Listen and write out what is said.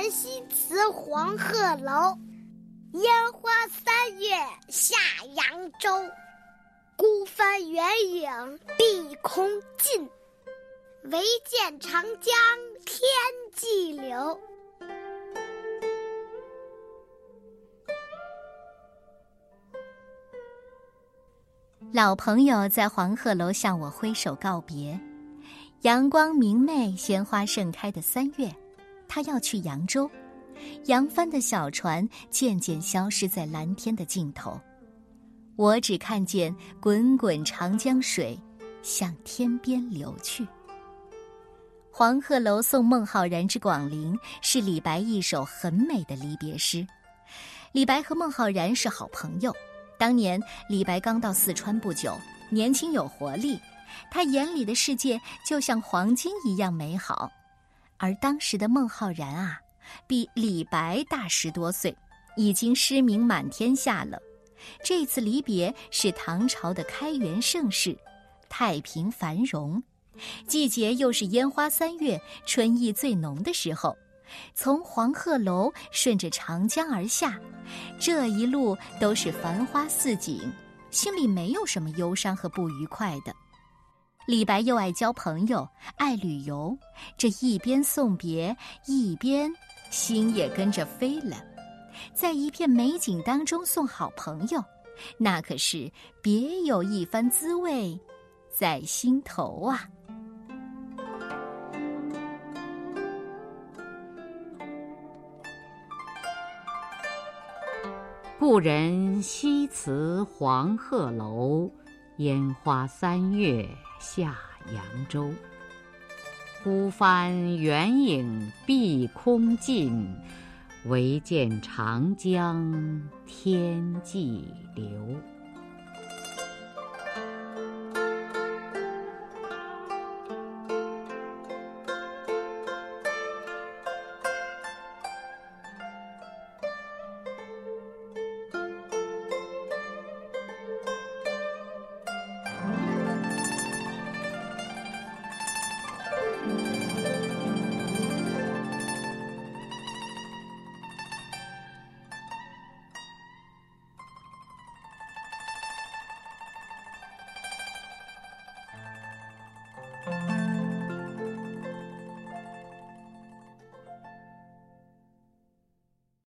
人西辞黄鹤楼，烟花三月下扬州。孤帆远影碧空尽，唯见长江天际流。老朋友在黄鹤楼向我挥手告别。阳光明媚、鲜花盛开的三月，他要去扬州。扬帆的小船渐渐消失在蓝天的尽头，我只看见滚滚长江水向天边流去。《黄鹤楼送孟浩然之广陵》是李白一首很美的离别诗。李白和孟浩然是好朋友。当年李白刚到四川不久，年轻有活力，他眼里的世界就像黄金一样美好。而当时的孟浩然啊，比李白大十多岁，已经诗名满天下了。这次离别是唐朝的开元盛世，太平繁荣，季节又是烟花三月，春意最浓的时候。从黄鹤楼顺着长江而下，这一路都是繁花似锦，心里没有什么忧伤和不愉快的。李白又爱交朋友，爱旅游，这一边送别，一边心也跟着飞了。在一片美景当中送好朋友，那可是别有一番滋味，在心头啊。故人西辞黄鹤楼，烟花三月下扬州。孤帆远影碧空尽，唯见长江天际流。